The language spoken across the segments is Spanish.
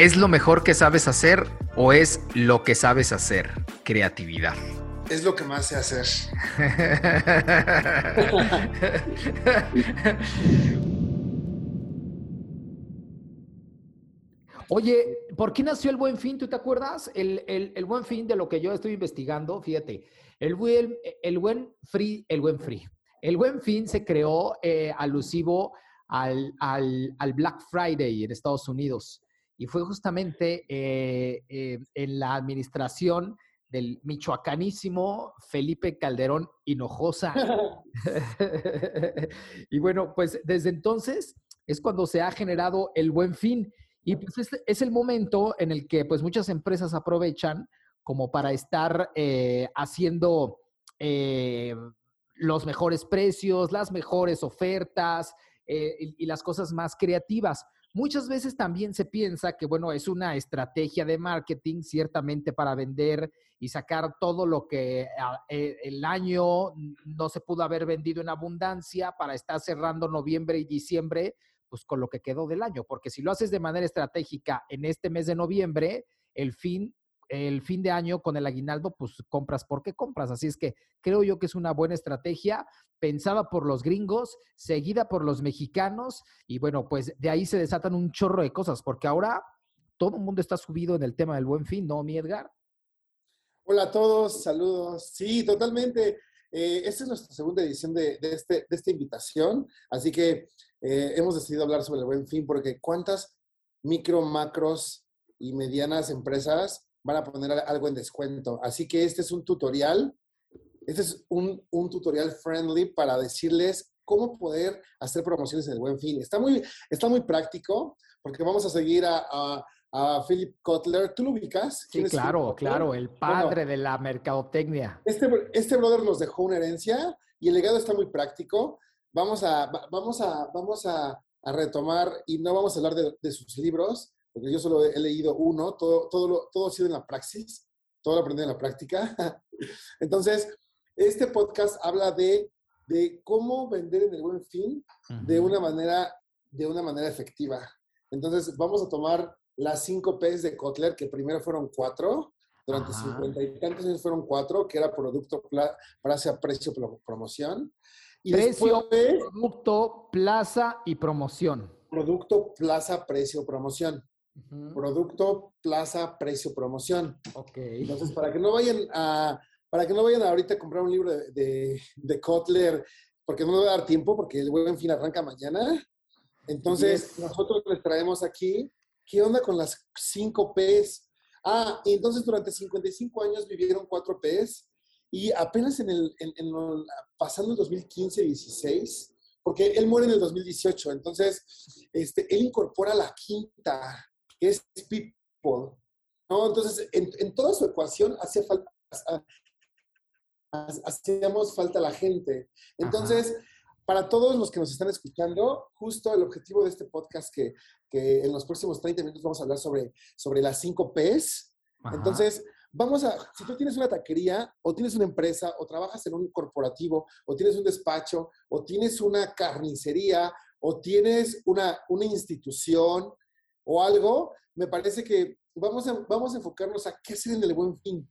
¿Es lo mejor que sabes hacer o es lo que sabes hacer? Creatividad. Es lo que más sé hacer. Oye, ¿por qué nació el Buen Fin? ¿Tú te acuerdas? El, Buen Fin de lo que yo estoy investigando, fíjate, el buen, el buen free, el buen free. El Buen Fin se creó eh, alusivo al, al, Black Friday en Estados Unidos y fue justamente eh, eh, en la administración del michoacanísimo Felipe Calderón Hinojosa. y bueno, pues desde entonces es cuando se ha generado el buen fin. Y pues es, es el momento en el que pues muchas empresas aprovechan como para estar eh, haciendo los mejores precios, las mejores ofertas y las cosas más creativas. Muchas veces también se piensa que, bueno, es una estrategia de marketing ciertamente para vender y sacar todo lo que ah, eh, el año no se pudo haber vendido en abundancia para estar cerrando noviembre y diciembre, pues con lo que quedó del año. Porque si lo haces de manera estratégica en este mes de noviembre, el fin el fin de año con el aguinaldo, pues compras porque compras. Así es que creo yo que es una buena estrategia pensada por los gringos, seguida por los mexicanos y bueno, pues de ahí se desatan un chorro de cosas, porque ahora todo el mundo está subido en el tema del buen fin, ¿no, mi Edgar? Hola a todos, saludos. Sí, totalmente. Eh, esta es nuestra segunda edición de, este, de esta invitación, así que eh, hemos decidido hablar sobre el buen fin porque cuántas micro, macros y medianas empresas van a poner algo en descuento. Así que este es un tutorial, este es un, tutorial friendly para decirles cómo poder hacer promociones en el buen fin. Está muy, está muy práctico porque vamos a seguir a, a, Philip Kotler. ¿Tú lo ubicas? Sí, claro, claro, el padre de la mercadotecnia. Este, este brother nos dejó una herencia y el legado está muy práctico. Vamos a, vamos a, vamos a, retomar y no vamos a hablar de, de sus libros, porque yo solo he, leído uno, todo, todo, todo ha sido en la praxis, todo lo aprendí en la práctica. Entonces, este podcast habla de, de cómo vender en el buen fin de una manera, de una manera efectiva. Entonces, vamos a tomar las cinco P's de Kotler, que primero fueron cuatro, durante cincuenta y tantos años fueron cuatro, que era producto, plaza, precio, promoción. Y precio, producto, plaza y promoción. Producto, plaza, precio, promoción. Producto, plaza, precio, promoción. Ok. Entonces, para que no vayan a, para que no vayan ahorita a comprar un libro de, de, Kotler, porque no me va a dar tiempo, porque el en fin arranca mañana. Entonces, nosotros les traemos aquí, ¿qué onda con las 5 P's? Ah, y entonces durante 55 años vivieron 4 P's y apenas en el, en, pasando el 2015-16, porque él muere en el 2018, entonces este, él incorpora la quinta, que es people. ¿no? Entonces, en, toda su ecuación hacía falta, hacíamos falta la gente. Entonces, para todos los que nos están escuchando, justo el objetivo de este podcast que, que en los próximos 30 minutos vamos a hablar sobre, sobre las 5 Ps. Entonces, vamos a, si tú tienes una taquería o tienes una empresa o trabajas en un corporativo o tienes un despacho o tienes una carnicería o tienes una, una institución o algo, me parece que vamos a, vamos a enfocarnos a qué hacer en el buen fin.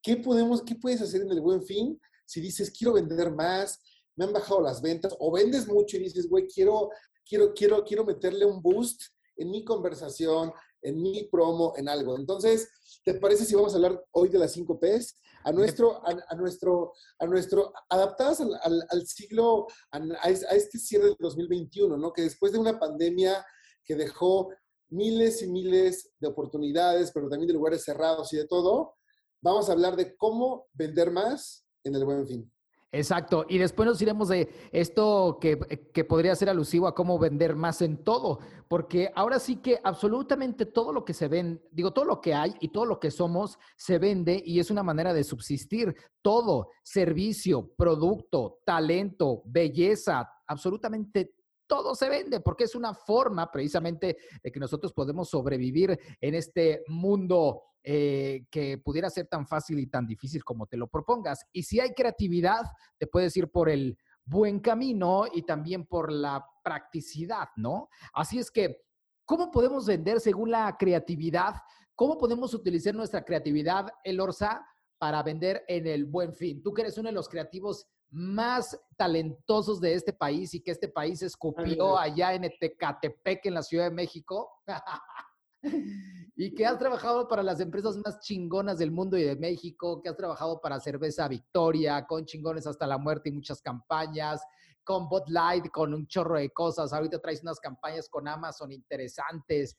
¿Qué, podemos, ¿Qué puedes hacer en el buen fin si dices, quiero vender más, me han bajado las ventas, o vendes mucho y dices, güey, quiero, quiero, quiero, quiero meterle un boost en mi conversación, en mi promo, en algo. Entonces, ¿te parece si vamos a hablar hoy de las 5 P's? A nuestro, a, nuestro, a nuestro, adaptadas al, al, siglo, a, a, este cierre del 2021, ¿no? Que después de una pandemia que dejó miles y miles de oportunidades, pero también de lugares cerrados y de todo, vamos a hablar de cómo vender más en el buen fin. Exacto. Y después nos iremos de esto que, que, podría ser alusivo a cómo vender más en todo, porque ahora sí que absolutamente todo lo que se ven, digo, todo lo que hay y todo lo que somos se vende y es una manera de subsistir. Todo, servicio, producto, talento, belleza, absolutamente todo se vende, porque es una forma precisamente de que nosotros podemos sobrevivir en este mundo eh, que pudiera ser tan fácil y tan difícil como te lo propongas. Y si hay creatividad, te puedes ir por el buen camino y también por la practicidad, ¿no? Así es que ¿Cómo podemos vender según la creatividad? ¿Cómo podemos utilizar nuestra creatividad, el Orsa, para vender en el buen fin? Tú que eres uno de los creativos más talentosos de este país y que este país escupió allá en Ecatepec, en la Ciudad de México. y que has trabajado para las empresas más chingonas del mundo y de México, que has trabajado para Cerveza Victoria, con chingones hasta la muerte y muchas campañas, con Bot Light, con un chorro de cosas. Ahorita traes unas campañas con Amazon interesantes.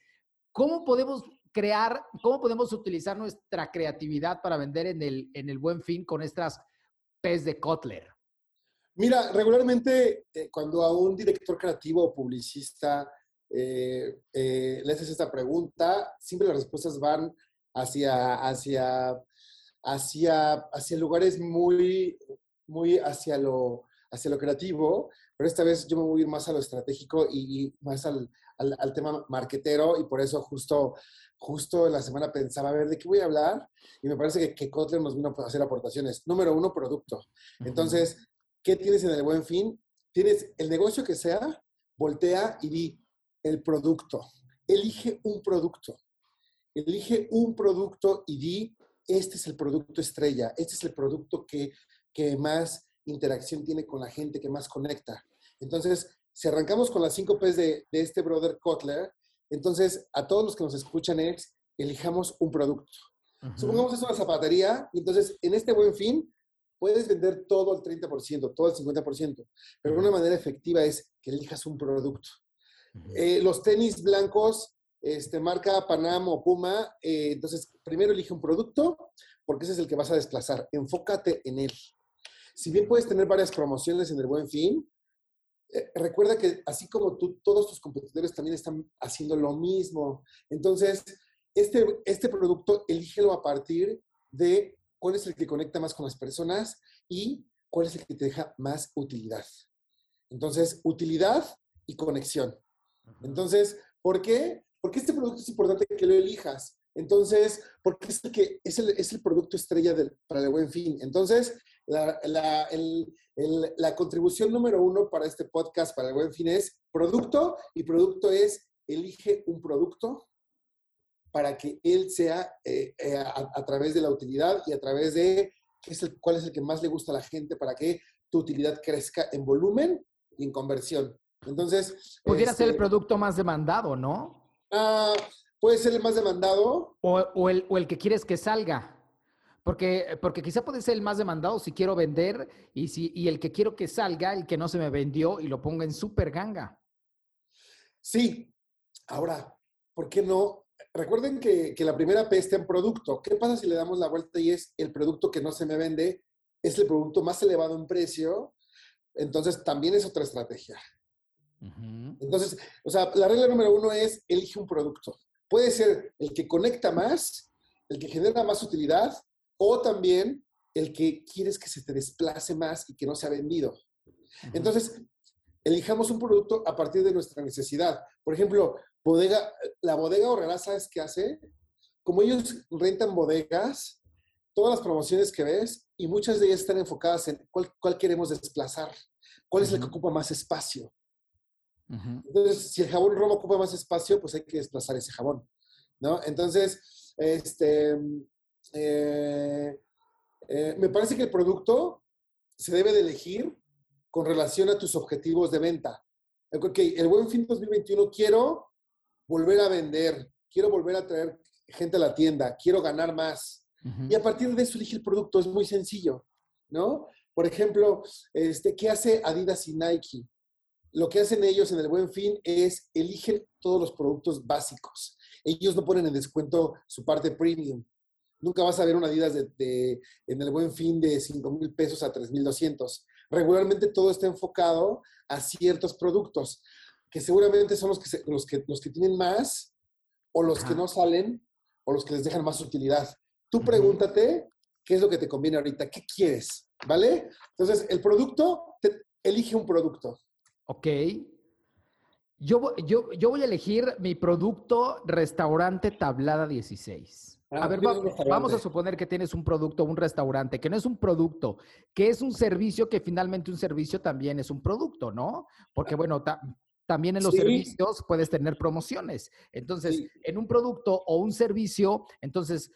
¿Cómo podemos crear, cómo podemos utilizar nuestra creatividad para vender en el, en el buen fin con estas pez de Kotler? Mira, regularmente eh, cuando a un director creativo o publicista eh, eh, le haces esta pregunta, siempre las respuestas van hacia, hacia, hacia, hacia lugares muy, muy hacia lo, hacia lo creativo, pero esta vez yo me voy a ir más a lo estratégico y, más al, al, tema marquetero y por eso justo, justo la semana pensaba, a ver, ¿de qué voy a hablar? Y me parece que, que Kotler nos vino a hacer aportaciones. Número uno, producto. Entonces, ¿qué tienes en el buen fin? Tienes el negocio que sea, voltea y di el producto. Elige un producto. Elige un producto y di, este es el producto estrella, este es el producto que, que más interacción tiene con la gente, que más conecta. Entonces, si arrancamos con las cinco P's de, este brother Kotler, entonces a todos los que nos escuchan es, elijamos un producto. Supongamos que es una zapatería, entonces en este buen fin puedes vender todo el 30%, todo el 50%, pero una manera efectiva es que elijas un producto. Eh, los tenis blancos, este, marca Panam o Puma, eh, entonces primero elige un producto, porque ese es el que vas a desplazar. Enfócate en él. Si bien puedes tener varias promociones en el buen fin, eh, recuerda que así como tú, todos tus competidores también están haciendo lo mismo. Entonces, este, este producto, elígelo a partir de cuál es el que conecta más con las personas y cuál es el que te deja más utilidad. Entonces, utilidad y conexión. Entonces, ¿por qué? Porque este producto es importante que lo elijas. Entonces, porque es el, que, es el, es el producto estrella del, para el buen fin. Entonces, la, la, el, la, contribución número uno para este podcast, para el buen fin, es producto, y producto es, elige un producto para que él sea eh, eh, a, través de la utilidad y a través de qué es el, cuál es el que más le gusta a la gente para que tu utilidad crezca en volumen y en conversión. Entonces... Pudiera ser el este producto más demandado, ¿no? Ah, puede ser el más demandado. O, o, el, o el que quieres que salga. Porque, porque quizá puede ser el más demandado si quiero vender y, si, y el que quiero que salga, el que no se me vendió y lo ponga en super ganga. Sí. Ahora, ¿por qué no? Recuerden que, que la primera P está en producto. ¿Qué pasa si le damos la vuelta y es el producto que no se me vende? Es el producto más elevado en precio. Entonces, también es otra estrategia. Entonces, o sea, la regla número uno es elige un producto. Puede ser el que conecta más, el que genera más utilidad o también el que quieres que se te desplace más y que no se ha vendido. Entonces, elijamos un producto a partir de nuestra necesidad. Por ejemplo, bodega, la bodega horrera, ¿sabes qué hace? Como ellos rentan bodegas, todas las promociones que ves y muchas de ellas están enfocadas en cuál, queremos desplazar, cuál es el que ocupa más espacio. Entonces, si el jabón Roma ocupa más espacio, pues hay que desplazar ese jabón, ¿no? Entonces, este, eh, eh, me parece que el producto se debe de elegir con relación a tus objetivos de venta. Ok, el buen fin 2021 quiero volver a vender, quiero volver a traer gente a la tienda, quiero ganar más. Y a partir de eso elige el producto, es muy sencillo, ¿no? Por ejemplo, este, ¿qué hace Adidas y Nike? Lo que hacen ellos en el buen fin es eligen todos los productos básicos. Ellos no ponen en descuento su parte premium. Nunca vas a ver una Adidas de, en el buen fin de 5 mil pesos a 3 mil 200. Regularmente todo está enfocado a ciertos productos, que seguramente son los que, los que, los que tienen más, o los que no salen, o los que les dejan más utilidad. Tú pregúntate qué es lo que te conviene ahorita, qué quieres, ¿vale? Entonces, el producto, elige un producto. Ok. Yo, yo, yo voy a elegir mi producto restaurante tablada 16. Ah, a ver, vamos a suponer que tienes un producto, un restaurante, que no es un producto, que es un servicio, que finalmente un servicio también es un producto, ¿no? Porque, bueno, también en los Sí. servicios puedes tener promociones. Entonces, Sí. en un producto o un servicio, entonces,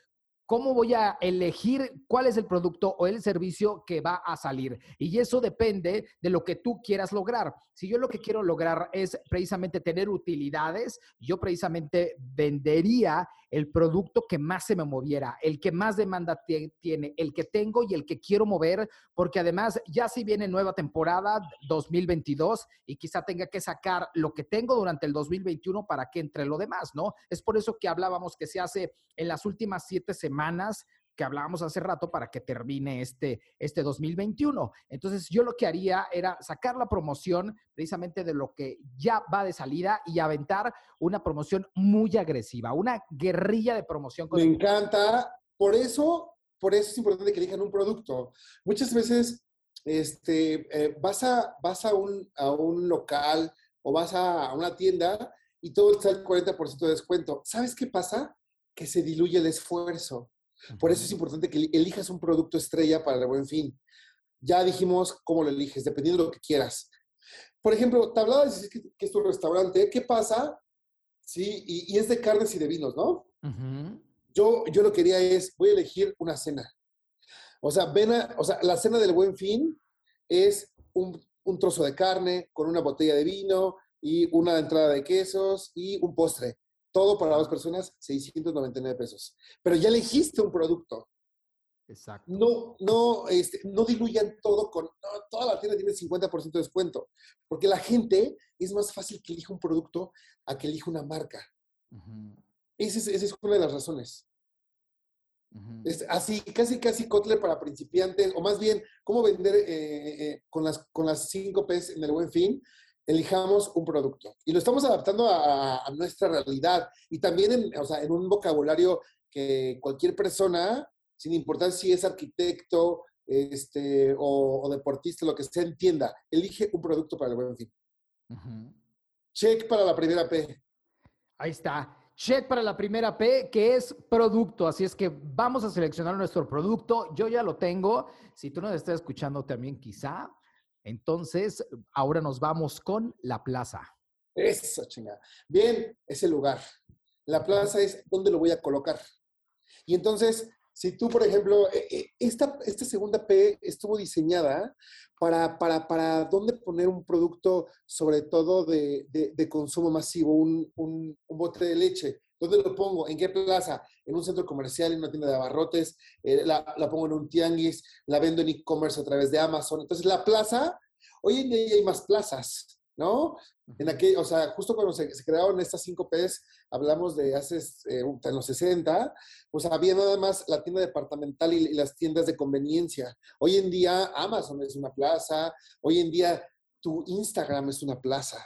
¿cómo voy a elegir cuál es el producto o el servicio que va a salir? Y eso depende de lo que tú quieras lograr. Si yo lo que quiero lograr es precisamente tener utilidades, yo precisamente vendería el producto que más se me moviera, el que más demanda tie- tiene, el que tengo y el que quiero mover, porque además ya si viene nueva temporada 2022 y quizá tenga que sacar lo que tengo durante el 2021 para que entre lo demás, ¿no? Es por eso que hablábamos que se hace en las últimas siete semanas que hablábamos hace rato para que termine este, este 2021. Entonces yo lo que haría era sacar la promoción precisamente de lo que ya va de salida y aventar una promoción muy agresiva, una guerrilla de promoción. Me encanta. Por eso, por eso es importante que elijan un producto. Muchas veces este, eh, vas, a, vas a, un, a un local o vas a una tienda y todo está al 40% de descuento. ¿Sabes qué pasa? Que se diluye el esfuerzo. Por eso es importante que elijas un producto estrella para el buen fin. Ya dijimos cómo lo eliges, dependiendo de lo que quieras. Por ejemplo, de que, que es tu restaurante. ¿Qué pasa? Sí, y, y es de carnes y de vinos, ¿no? Yo, yo lo que quería es, voy a elegir una cena. O sea, ven a- o sea, la cena del buen fin es un, un trozo de carne con una botella de vino y una entrada de quesos y un postre. Todo para dos personas, 699 pesos. Pero ya elegiste un producto. Exacto. No, no, este, no diluyan todo con, no, toda la tienda tiene 50% de descuento. Porque la gente es más fácil que elija un producto a que elija una marca. Ujú, Esa es, esa es una de las razones. ujú. Es así, casi, casi Kotler para principiantes, o más bien, cómo vender eh, eh, con, las, con las 5 P's en el buen fin, elijamos un producto. Y lo estamos adaptando a, a nuestra realidad y también en, o sea, en un vocabulario que cualquier persona, sin importar si es arquitecto este, o, o deportista, lo que sea, entienda, elige un producto para el buen fin. Check para la primera P. Ahí está. Check para la primera P, que es producto. Así es que vamos a seleccionar nuestro producto. Yo ya lo tengo. Si tú nos estás escuchando también, quizá. Entonces, ahora nos vamos con la plaza. Eso, chingada. Bien, ese lugar. La plaza es dónde lo voy a colocar. Y entonces, si tú, por ejemplo, eh, eh, esta, esta segunda P estuvo diseñada para, para, para dónde poner un producto, sobre todo de, de- consumo masivo, un, un- un de leche. ¿Dónde lo pongo? ¿En qué plaza? En un centro comercial, en una tienda de abarrotes, eh, la, la pongo en un tianguis, la vendo en e-commerce a través de Amazon. Entonces, la plaza, hoy en día hay más plazas, ¿no? En aquel, o sea, justo cuando se, se crearon estas 5 Ps, hablamos de hace, eh, en los 60, pues había nada más la tienda departamental y, y las tiendas de conveniencia. Hoy en día Amazon es una plaza, hoy en día tu Instagram es una plaza.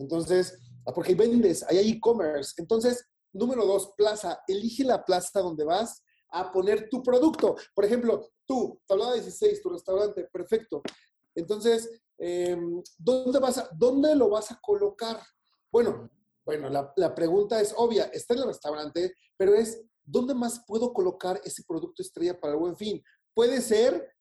Entonces, porque ahí vendes, ahí hay e-commerce. Entonces, número dos, plaza. Elige la plaza donde vas a poner tu producto. Por ejemplo, tú, tablada 16, tu restaurante, perfecto. Entonces, eh, ¿dónde, vas a, ¿dónde lo vas a colocar? Bueno, bueno, la, la pregunta es obvia. Está en el restaurante, pero es, ¿dónde más puedo colocar ese producto estrella para el buen fin? Puede ser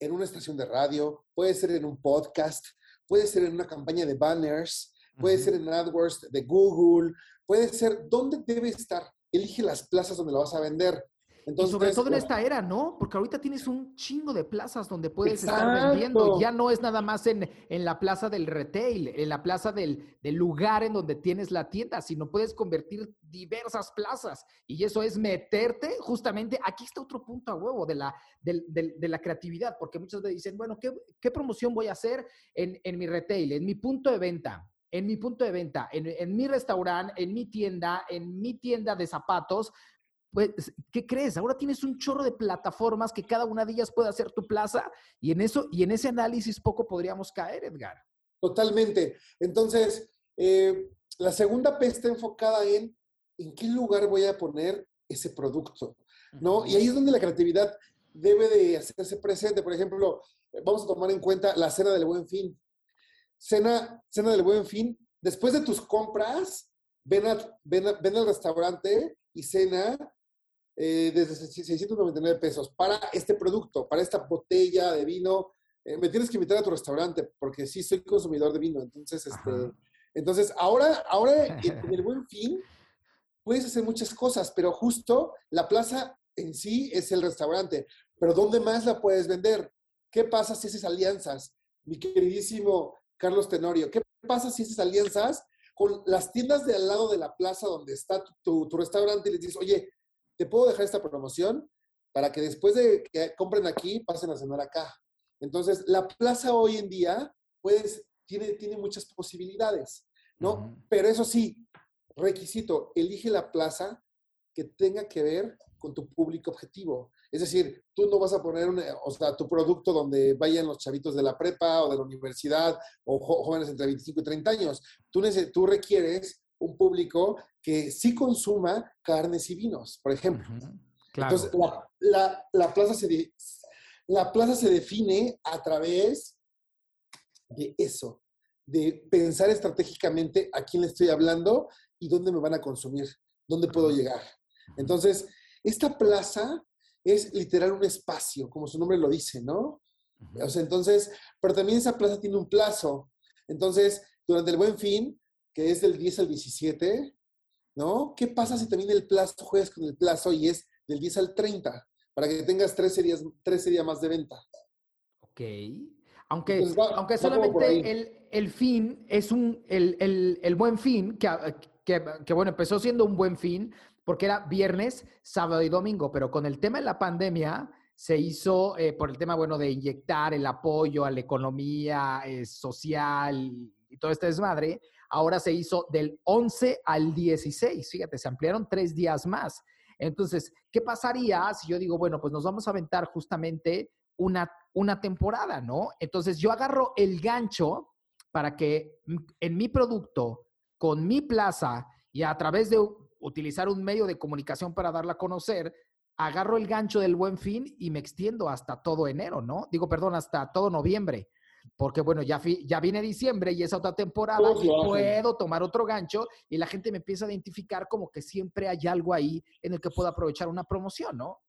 en una estación de radio, puede ser en un podcast, puede ser en una campaña de banners, puede ser en AdWords de Google, puede ser, ¿dónde debe estar? Elige las plazas donde lo vas a vender. Y Entonces, sobre todo en esta era, ¿no? Porque ahorita tienes un chingo de plazas donde puedes estar vendiendo. Ya no es nada más en, en la plaza del retail, en la plaza del, del lugar en donde tienes la tienda, sino puedes convertir diversas plazas. Y eso es meterte justamente, aquí está otro punto a huevo de la, del- del- de la creatividad, porque muchas veces dicen, bueno, ¿qué, qué promoción voy a hacer en, en mi retail, en mi punto de venta? En mi punto de venta, en, en mi restaurante, en mi tienda, en mi tienda de zapatos, pues, ¿qué crees? Ahora tienes un chorro de plataformas que cada una de ellas puede hacer tu plaza y en eso y en ese análisis poco podríamos caer, Edgar. Totalmente. Entonces, eh, la segunda P está enfocada en en qué lugar voy a poner ese producto, ¿no? Y ahí es donde la creatividad debe de hacerse presente. Por ejemplo, vamos a tomar en cuenta la cena del buen fin. Cena, cena del buen fin, después de tus compras, ven, a- ven, a- ven al restaurante y cena eh, desde 699 pesos para este producto, para esta botella de vino. Eh, me tienes que invitar a tu restaurante porque sí soy consumidor de vino, entonces este, Ajá. Entonces, ahora, ahora en el buen fin, puedes hacer muchas cosas, pero justo la plaza en sí es el restaurante. Pero ¿dónde más la puedes vender? ¿Qué pasa si haces alianzas? Mi queridísimo Carlos Tenorio, ¿qué pasa si haces alianzas con las tiendas de al lado de la plaza donde está tu, restaurante y les dices, oye, ¿te puedo dejar esta promoción? Para que después de que compren aquí, pasen a cenar acá. Entonces, la plaza hoy en día puedes, tiene, tiene muchas posibilidades, ¿no? Pero eso sí, requisito, elige la plaza que tenga que ver con tu público objetivo. Es decir, tú no vas a poner o sea, tu producto donde vayan los chavitos de la prepa o de la universidad o jóvenes entre 25 y 30 años. Tú, tú requieres un público que sí consuma carnes y vinos, por ejemplo. Entonces, la, la, plaza se la plaza se define a través de eso, de pensar estratégicamente a quién le estoy hablando y dónde me van a consumir, dónde puedo llegar. Entonces, esta plaza es literal un espacio, como su nombre lo dice, ¿no? O sea, entonces, pero también esa plaza tiene un plazo. Entonces, durante el buen fin, que es del 10 al 17, ¿no? ¿Qué pasa si también el plazo juegas con el plazo y es del 10 al 30? Para que tengas 13 días, 13 días más de venta. Ok. Aunque, aunque solamente el, el, fin es un, el, el, el buen fin, que, que, que, bueno, empezó siendo un buen fin, porque era viernes, sábado y domingo, pero con el tema de la pandemia se hizo eh, por el tema, bueno, de inyectar el apoyo a la economía eh, social y todo este desmadre, ahora se hizo del 11 al 16, fíjate, se ampliaron tres días más. Entonces, ¿qué pasaría si yo digo, bueno, pues nos vamos a aventar justamente una, una temporada, ¿no? Entonces, yo agarro el gancho para que en mi producto, con mi plaza y a través de utilizar un medio de comunicación para darla a conocer, agarro el gancho del buen fin y me extiendo hasta todo enero, ¿no? Digo, perdón, hasta todo noviembre. Porque bueno, ya, ya viene diciembre y es otra temporada y puedo tomar otro gancho y la gente me empieza a identificar como que siempre hay algo ahí en el que puedo aprovechar una promoción, ¿no?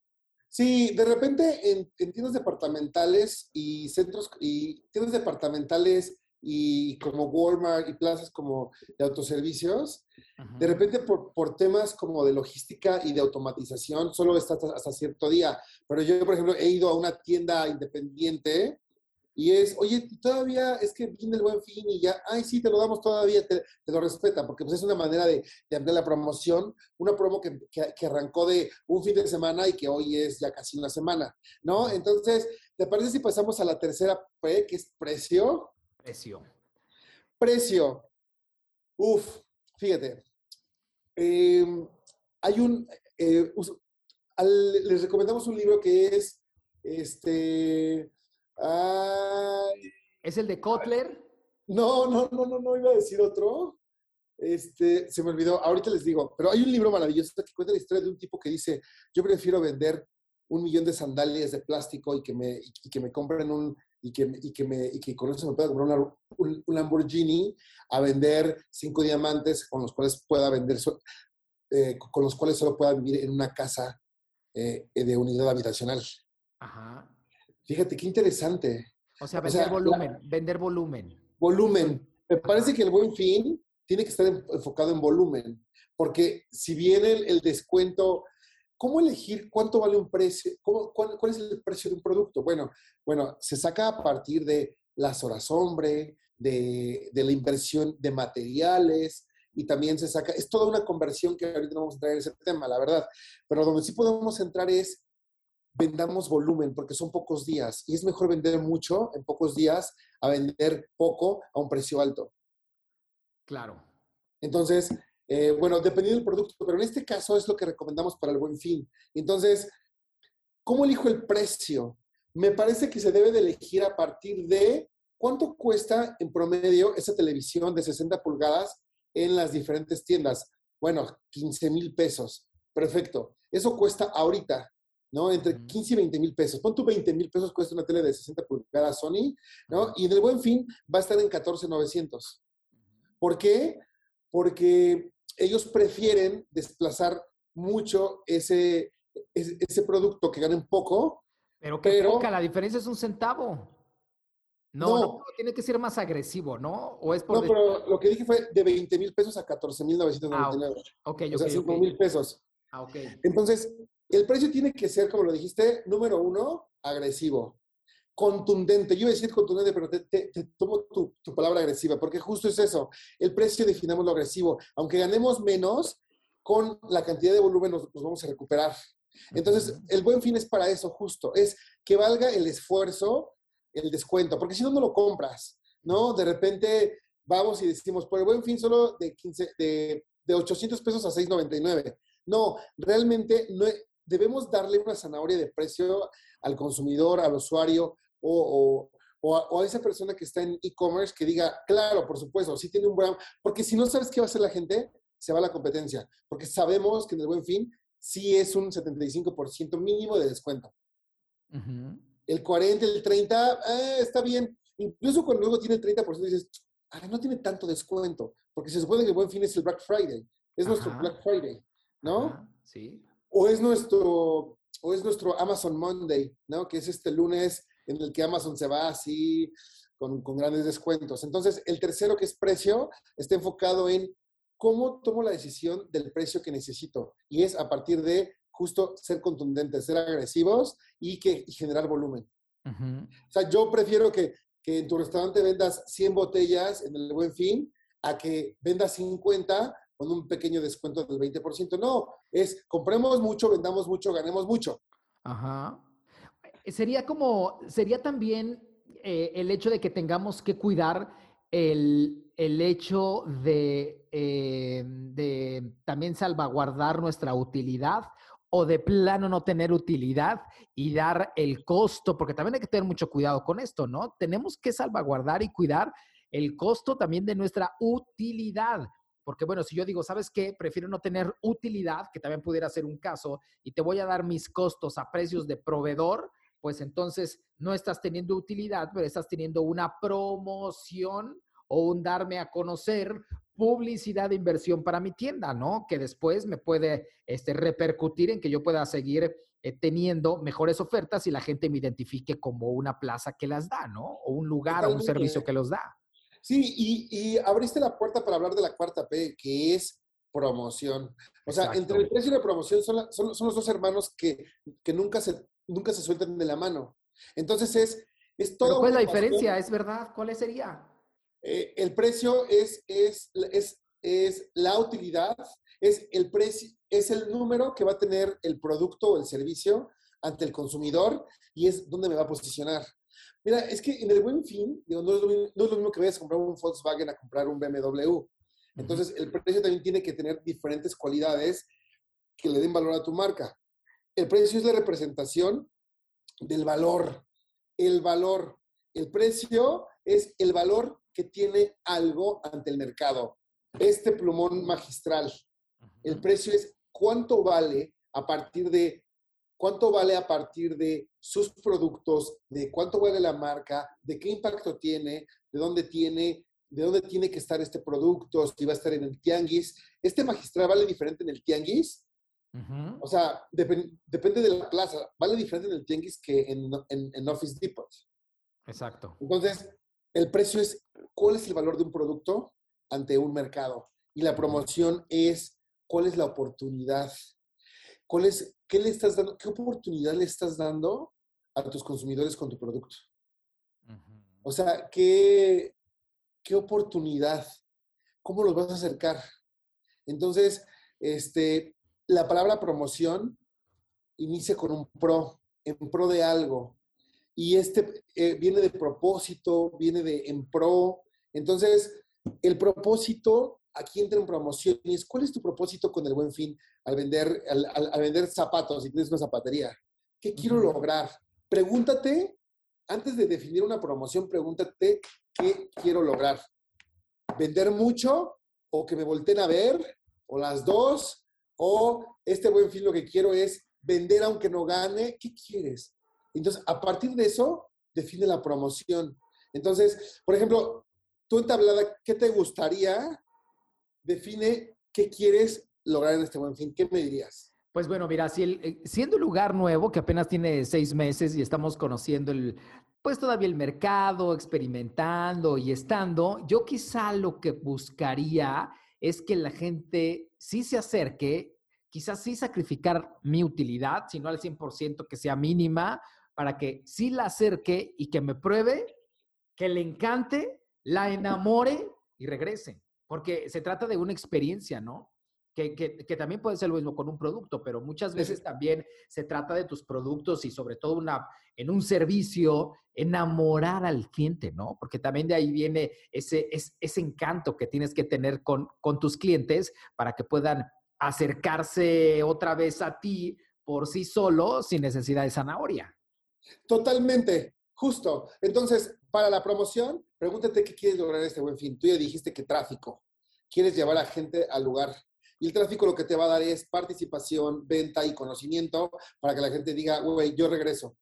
Sí, de repente en, en tiendas departamentales y centros y tiendas departamentales y como Walmart y plazas como de autoservicios, de repente por, por, temas como de logística y de automatización, solo está hasta, cierto día. Pero yo, por ejemplo, he ido a una tienda independiente y es, oye, todavía es que viene el buen fin y ya, ay, sí, te lo damos todavía, te, lo respetan, porque pues es una manera de, de ampliar la promoción, una promo que, que, arrancó de un fin de semana y que hoy es ya casi una semana, ¿no? Entonces, ¿te parece si pasamos a la tercera P, que es precio? Precio. Precio. Uf, fíjate. Em, hay un. Eh, les recomendamos un libro que es. Este. ¿Es el de Kotler? No, no, no, no, no iba a decir otro. Este, se me olvidó, ahorita les digo, pero hay un libro maravilloso que cuenta la historia de un tipo que dice, yo prefiero vender un millón de sandalias de plástico y que me, y que me compren un y que, y que, me, y que con eso me pueda comprar un, Lamborghini a vender cinco diamantes con los cuales pueda vender, eh, con los cuales solo pueda vivir en una casa eh, de unidad habitacional. Ajá. Fíjate, qué interesante. O sea, vender volumen, vender volumen. Volumen. Me parece que el buen fin tiene que estar enfocado en volumen, porque si bien el descuento ¿Cómo elegir cuánto vale un precio? cuál, es el precio de un producto? Bueno, bueno, se saca a partir de las horas hombre, de, la inversión de materiales y también se saca, es toda una conversión que ahorita no vamos a entrar en ese tema, la verdad, pero donde sí podemos entrar es vendamos volumen porque son pocos días y es mejor vender mucho en pocos días a vender poco a un precio alto. Claro. Entonces, eh, bueno, dependiendo del producto, pero en este caso es lo que recomendamos para el buen fin. Entonces, ¿cómo elijo el precio? Me parece que se debe de elegir a partir de cuánto cuesta en promedio esa televisión de 60 pulgadas en las diferentes tiendas. Bueno, 15 mil pesos. Perfecto. Eso cuesta ahorita, ¿no? Entre 15 y 20 mil pesos. Pon tu 20 mil pesos cuesta una tele de 60 pulgadas Sony, ¿no? Y en el buen fin va a estar en 14,900. ¿Por qué? Porque ellos prefieren desplazar mucho ese, ese, producto que ganen poco. Pero que pero, la diferencia es un centavo. No, no, tiene que ser más agresivo, ¿no? ¿O es por no, pero lo que dije fue de 20 mil pesos a 14 mil 999. Ah, ok, ok. O sea, 5 mil pesos. Ah, ok. Entonces, el precio tiene que ser, como lo dijiste, número uno, agresivo. Contundente. Yo iba a decir contundente, pero te, tomo tu, palabra agresiva, porque justo es eso. El precio definamos lo agresivo. Aunque ganemos menos, con la cantidad de volumen nos, nos vamos a recuperar. Entonces, el buen fin es para eso, justo. Es que valga el esfuerzo el descuento, porque si no, no lo compras, ¿no? De repente vamos y decimos, por el buen fin solo de, 15, de, de 800 pesos a 699. No, realmente no, debemos darle una zanahoria de precio al consumidor, al usuario o, o, a, esa persona que está en e-commerce que diga, claro, por supuesto, sí tiene un buen... Porque si no sabes qué va a hacer la gente, se va a la competencia. Porque sabemos que en el buen fin sí es un 75% mínimo de descuento el 40, el 30, eh, está bien. Incluso cuando luego tiene el 30%, dices, ah, no tiene tanto descuento, porque se supone que el buen fin es el Black Friday, es nuestro Black Friday, ¿no? sí. O es nuestro, o es nuestro Amazon Monday, ¿no? Que es este lunes en el que Amazon se va así con, con grandes descuentos. Entonces, el tercero, que es precio, está enfocado en cómo tomo la decisión del precio que necesito. Y es a partir de justo ser contundentes, ser agresivos y, que, generar volumen. O sea, yo prefiero que, que, en tu restaurante vendas 100 botellas en el buen fin a que vendas 50 con un pequeño descuento del 20%. No, es compremos mucho, vendamos mucho, ganemos mucho. Ajá. Sería como, sería también eh, el hecho de que tengamos que cuidar el, el hecho de, eh, de también salvaguardar nuestra utilidad o de plano no tener utilidad y dar el costo, porque también hay que tener mucho cuidado con esto, ¿no? Tenemos que salvaguardar y cuidar el costo también de nuestra utilidad. Porque bueno, si yo digo, ¿sabes qué? Prefiero no tener utilidad, que también pudiera ser un caso, y te voy a dar mis costos a precios de proveedor, pues entonces no estás teniendo utilidad, pero estás teniendo una promoción o un darme a conocer publicidad de inversión para mi tienda, ¿no? Que después me puede este, repercutir en que yo pueda seguir eh, teniendo mejores ofertas y la gente me identifique como una plaza que las da, ¿no? O un lugar o un servicio que los da. Sí, y, abriste la puerta para hablar de la cuarta P, que es promoción. O sea, entre el precio y la promoción son, son, los dos hermanos que, que, nunca, se, nunca se sueltan de la mano. Entonces es, es todo... ¿Cuál es la diferencia? ¿Es verdad? ¿Cuál sería? Eh, el precio es, es, es, es, la utilidad, es el, precio, es el número que va a tener el producto o el servicio ante el consumidor y es donde me va a posicionar. Mira, es que en el buen fin, no, es lo mismo, que vayas a comprar un Volkswagen a comprar un BMW. Entonces, el precio también tiene que tener diferentes cualidades que le den valor a tu marca. El precio es la representación del valor. El valor. El precio es el valor que tiene algo ante el mercado. Este plumón magistral, el precio es cuánto vale a partir de cuánto vale a partir de sus productos, de cuánto vale la marca, de qué impacto tiene, de dónde tiene, de dónde tiene que estar este producto, si va a estar en el tianguis. Este magistral vale diferente en el tianguis. O sea, depende de la plaza. Vale diferente en el tianguis que en, en Office Depot. Exacto. Entonces, el precio es cuál es el valor de un producto ante un mercado. Y la promoción es cuál es la oportunidad. ¿Cuál es, qué, le estás dando, ¿Qué oportunidad le estás dando a tus consumidores con tu producto? O sea, ¿qué, ¿qué oportunidad? ¿Cómo los vas a acercar? Entonces, este, la palabra promoción inicia con un pro, en pro de algo y este eh, viene de propósito, viene de en pro. Entonces, el propósito aquí entra en promoción y es cuál es tu propósito con el buen fin al vender, al, vender zapatos si tienes una zapatería. ¿Qué quiero lograr? Pregúntate, antes de definir una promoción, pregúntate qué quiero lograr. ¿Vender mucho o que me volteen a ver? ¿O las dos? ¿O este buen fin lo que quiero es vender aunque no gane? ¿Qué quieres? Entonces, a partir de eso, define la promoción. Entonces, por ejemplo, tú en tablada, ¿qué te gustaría? Define qué quieres lograr en este buen fin. ¿Qué me dirías? Pues bueno, mira, si el, eh, siendo un lugar nuevo que apenas tiene seis meses y estamos conociendo el, pues todavía el mercado, experimentando y estando, yo quizá lo que buscaría es que la gente sí se acerque, quizás sí sacrificar mi utilidad, si no al 100% que sea mínima, para que sí la acerque y que me pruebe, que le encante, la enamore y regrese. Porque se trata de una experiencia, ¿no? Que, también puede ser lo mismo con un producto, pero muchas veces también se trata de tus productos y sobre todo una, en un servicio, enamorar al cliente, ¿no? Porque también de ahí viene ese, ese, encanto que tienes que tener con, con tus clientes para que puedan acercarse otra vez a ti por sí solo sin necesidad de zanahoria. Totalmente, justo. Entonces, para la promoción, pregúntate qué quieres lograr este buen fin. Tú ya dijiste que tráfico. Quieres llevar a gente al lugar y el tráfico lo que te va a dar es participación, venta y conocimiento para que la gente diga, güey, yo regreso.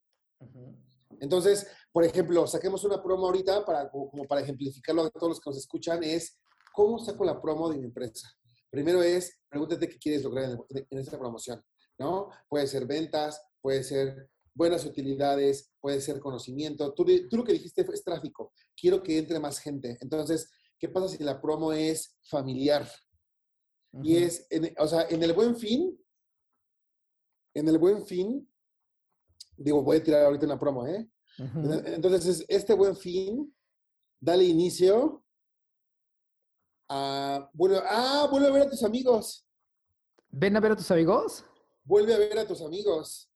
Entonces, por ejemplo, saquemos una promo ahorita para, como para ejemplificarlo a todos los que nos escuchan, es cómo saco la promo de mi empresa. Primero es, pregúntate qué quieres lograr en, esta promoción, ¿no? Puede ser ventas, puede ser buenas utilidades, puede ser conocimiento. Tú, tú lo que dijiste es tráfico. Quiero que entre más gente. Entonces, ¿qué pasa si la promo es familiar? Y es, o sea, en el buen fin, en el buen fin, digo, voy a tirar ahorita una promo, ¿eh? Entonces, este buen fin, dale inicio a, bueno, ah, vuelve a ver a tus amigos. ¿Ven a ver a tus amigos? Vuelve a ver a tus amigos.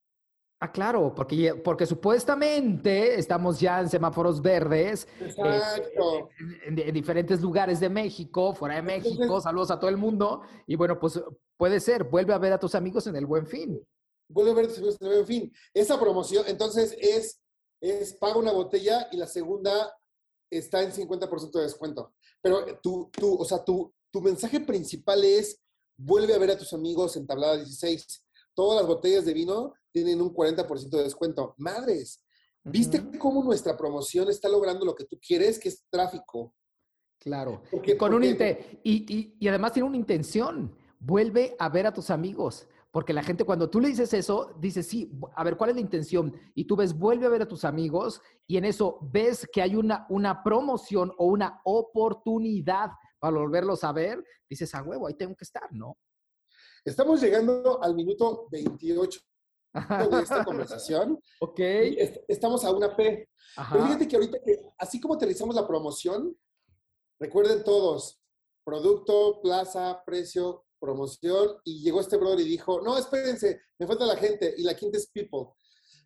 Ah, claro, porque, porque supuestamente estamos ya en semáforos verdes. Exacto. en, diferentes lugares de México, fuera de México. saludos a todo el mundo. Y bueno, pues puede ser, vuelve a ver a tus amigos en el buen fin. Vuelve a ver a tus amigos en el buen fin. Esa promoción, entonces, es, es paga una botella y la segunda está en 50% de descuento. Pero tú, tú, o sea, tu, tu mensaje principal es vuelve a ver a tus amigos en tablada 16 todas las botellas de vino tienen un 40% de descuento. Madres, ¿viste cómo nuestra promoción está logrando lo que tú quieres, que es tráfico? Claro. Porque, con un y, y, además tiene una intención. Vuelve a ver a tus amigos. Porque la gente, cuando tú le dices eso, dice, sí, a ver, ¿cuál es la intención? Y tú ves, vuelve a ver a tus amigos y en eso ves que hay una, una promoción o una oportunidad para volverlos a ver. Dices, a huevo, ahí tengo que estar, ¿no? Estamos llegando al minuto 28 de esta conversación. ok. Estamos a una P. Pero fíjate que ahorita, que, así como utilizamos la promoción, recuerden todos, producto, plaza, precio, promoción, y llegó este brother y dijo, no, espérense, me falta la gente, y la quinta es people.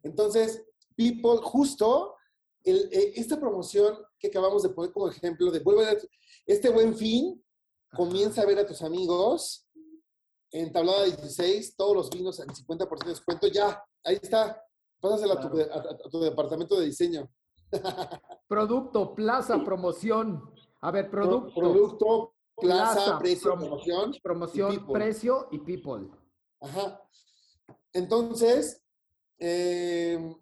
Entonces, people, justo, eh, esta promoción que acabamos de poner como ejemplo de vuelve a este buen fin, comienza a ver a tus amigos, en tablada 16, todos los vinos en 50% de descuento. Ya, ahí está. Pásasela a, tu, departamento de diseño. Producto, plaza, promoción. A ver, producto. producto, plaza, precio, promoción. Promoción, precio y people. Ajá. Entonces, em,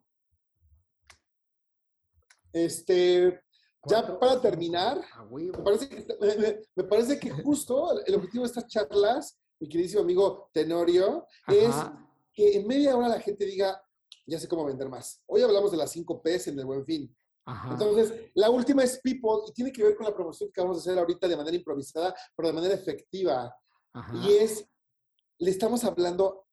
este, ya para terminar, me parece, que, me parece que justo el objetivo de estas charlas mi queridísimo amigo Tenorio, es que en media hora la gente diga, ya sé cómo vender más. Hoy hablamos de las 5 P's en el buen fin. Entonces, la última es People y tiene que ver con la promoción que vamos a hacer ahorita de manera improvisada, pero de manera efectiva. Y es, le estamos hablando,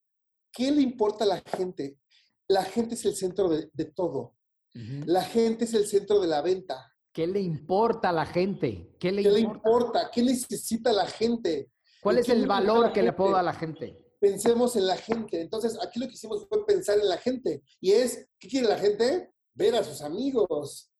¿qué le importa a la gente? La gente es el centro de, todo. La gente es el centro de la venta. ¿Qué le importa a la gente? ¿Qué le, le importa? ¿Qué necesita la gente? ¿Cuál es el valor que le puedo dar a la gente? Pensemos en la gente. Entonces, aquí lo que hicimos fue pensar en la gente. Y es, ¿qué quiere la gente? Ver a sus amigos.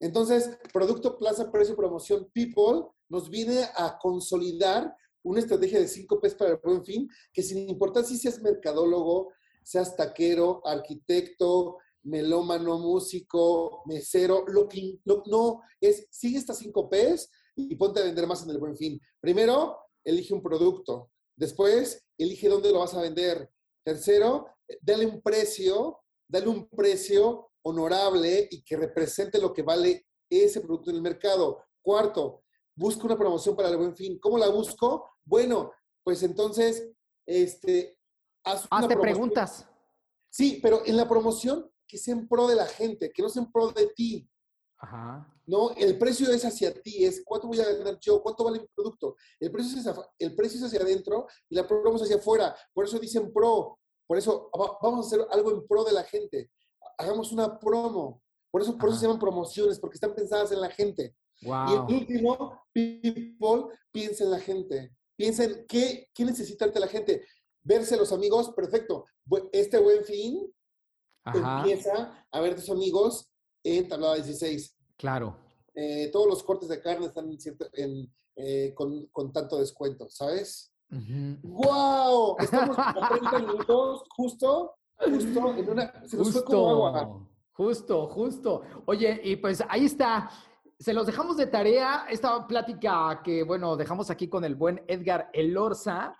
Entonces, producto, plaza, precio, promoción, people, nos viene a consolidar una estrategia de 5 P's para el buen fin, que sin importar si seas mercadólogo, seas taquero, arquitecto, melómano, músico, mesero, lo que no es, sigue estas 5 P's y ponte a vender más en el buen fin. Primero, elige un producto. Después, elige dónde lo vas a vender. Tercero, dale un precio, dale un precio honorable y que represente lo que vale ese producto en el mercado. Cuarto, busca una promoción para el buen fin. ¿Cómo la busco? Bueno, pues entonces, este, haz Hazte preguntas. Sí, pero en la promoción que sea en pro de la gente, que no sea en pro de ti. Ajá. No, el precio es hacia ti, es cuánto voy a ganar yo, cuánto vale mi producto. El precio es hacia, el precio es hacia adentro y la promo es hacia afuera. Por eso dicen pro. Por eso vamos a hacer algo en pro de la gente. Hagamos una promo. Por eso, por eso se llaman promociones, porque están pensadas en la gente. Y el último, people, piensa en la gente. Piensa en qué, qué necesita la gente. Verse los amigos, perfecto. Este buen fin empieza a ver tus amigos en tablada 16. Claro. Eh, todos los cortes de carne están en, eh, con, con, tanto descuento, ¿sabes? ¡Wow! Estamos a 30 minutos, justo, justo, en una. Se nos justo, fue como agua. Justo, justo. Oye, y pues ahí está. Se los dejamos de tarea esta plática que, bueno, dejamos aquí con el buen Edgar Elorza.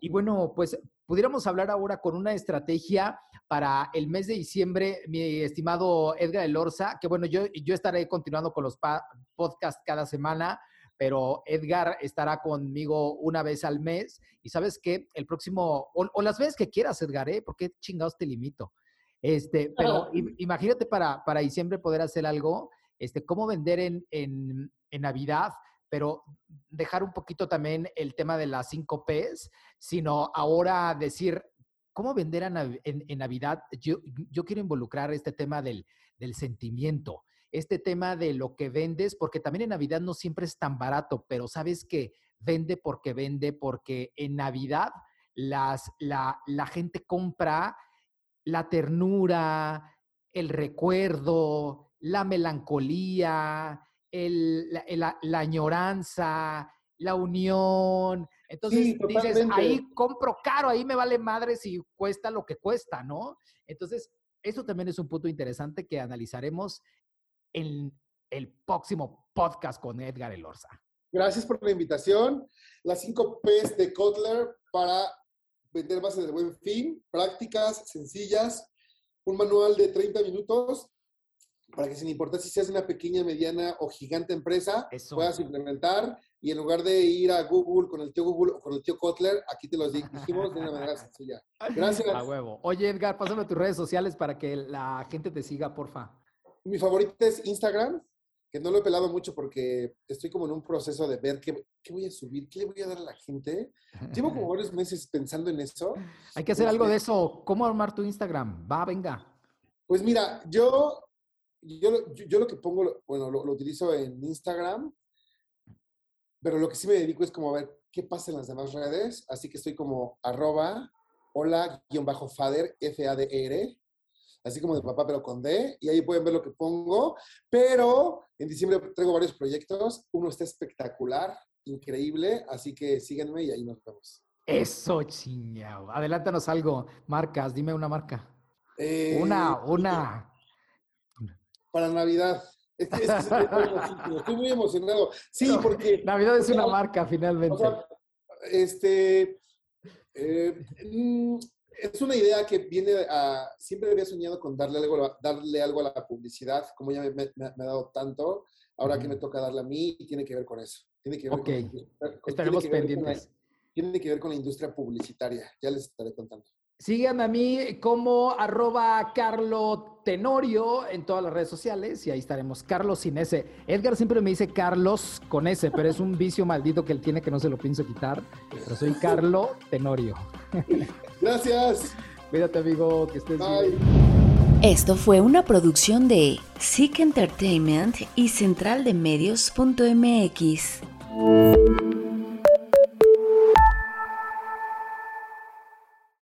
Y bueno, pues pudiéramos hablar ahora con una estrategia para el mes de diciembre, mi estimado Edgar Elorza, que bueno, yo, yo estaré continuando con los podcasts cada semana, pero Edgar estará conmigo una vez al mes. Y sabes que el próximo, o, las veces que quieras, Edgar, ¿eh? porque chingados te limito. Este, pero imagínate para, para diciembre poder hacer algo, este, cómo vender en, en, en Navidad pero dejar un poquito también el tema de las 5 Ps, sino ahora decir, ¿cómo vender en, Navidad? Yo, quiero involucrar este tema del, sentimiento, este tema de lo que vendes, porque también en Navidad no siempre es tan barato, pero sabes que vende porque vende, porque en Navidad la gente compra la ternura, el recuerdo, la melancolía, la, añoranza, la unión. Entonces dices, ahí compro caro, ahí me vale madre si cuesta lo que cuesta, ¿no? Entonces, eso también es un punto interesante que analizaremos en el próximo podcast con Edgar Elorza. Gracias por la invitación. Las cinco P's de Kotler para vender bases de buen fin, prácticas sencillas, un manual de 30 minutos para que sin importar si seas una pequeña, mediana o gigante empresa, puedas implementar y en lugar de ir a Google con el tío Google o con el tío Kotler, aquí te los dijimos de una manera sencilla. Gracias. A huevo. Oye, Edgar, pásame tus redes sociales para que la gente te siga, porfa. Mi favorita es Instagram, que no lo he pelado mucho porque estoy como en un proceso de ver qué, qué voy a subir, qué le voy a dar a la gente. Llevo como varios meses pensando en eso. Hay que hacer algo de eso. ¿Cómo armar tu Instagram? Va, venga. Pues mira, yo yo, yo, lo que pongo, bueno, lo, utilizo en Instagram, pero lo que sí me dedico es como a ver qué pasa en las demás redes, así que estoy como arroba hola-fader, F-A-D-R, así como de papá pero con D, y ahí pueden ver lo que pongo, pero en diciembre traigo varios proyectos, uno está espectacular, increíble, así que síganme y ahí nos vemos. Eso, chingado. Adelántanos algo, marcas, dime una marca. Eh, una, una para Navidad. Estoy, muy emocionado. Sí, porque. Navidad es una marca, finalmente. este. Eh, mm, es una idea que viene a. Siempre había soñado con darle algo, darle algo a la publicidad, como ya me, ha dado tanto. Ahora que me toca darle a mí, y tiene que ver con eso. Tiene que ver con, Estaremos pendientes. tiene que ver con la industria publicitaria. Ya les estaré contando. Síganme a mí como arroba Carlo Tenorio en todas las redes sociales y ahí estaremos. Carlos sin S. Edgar siempre me dice Carlos con S, pero es un vicio maldito que él tiene que no se lo pienso quitar. Pero soy Carlo Tenorio. Gracias. Cuídate, amigo, que estés bien. Esto fue una producción de Seek Entertainment y centraldemedios.mx.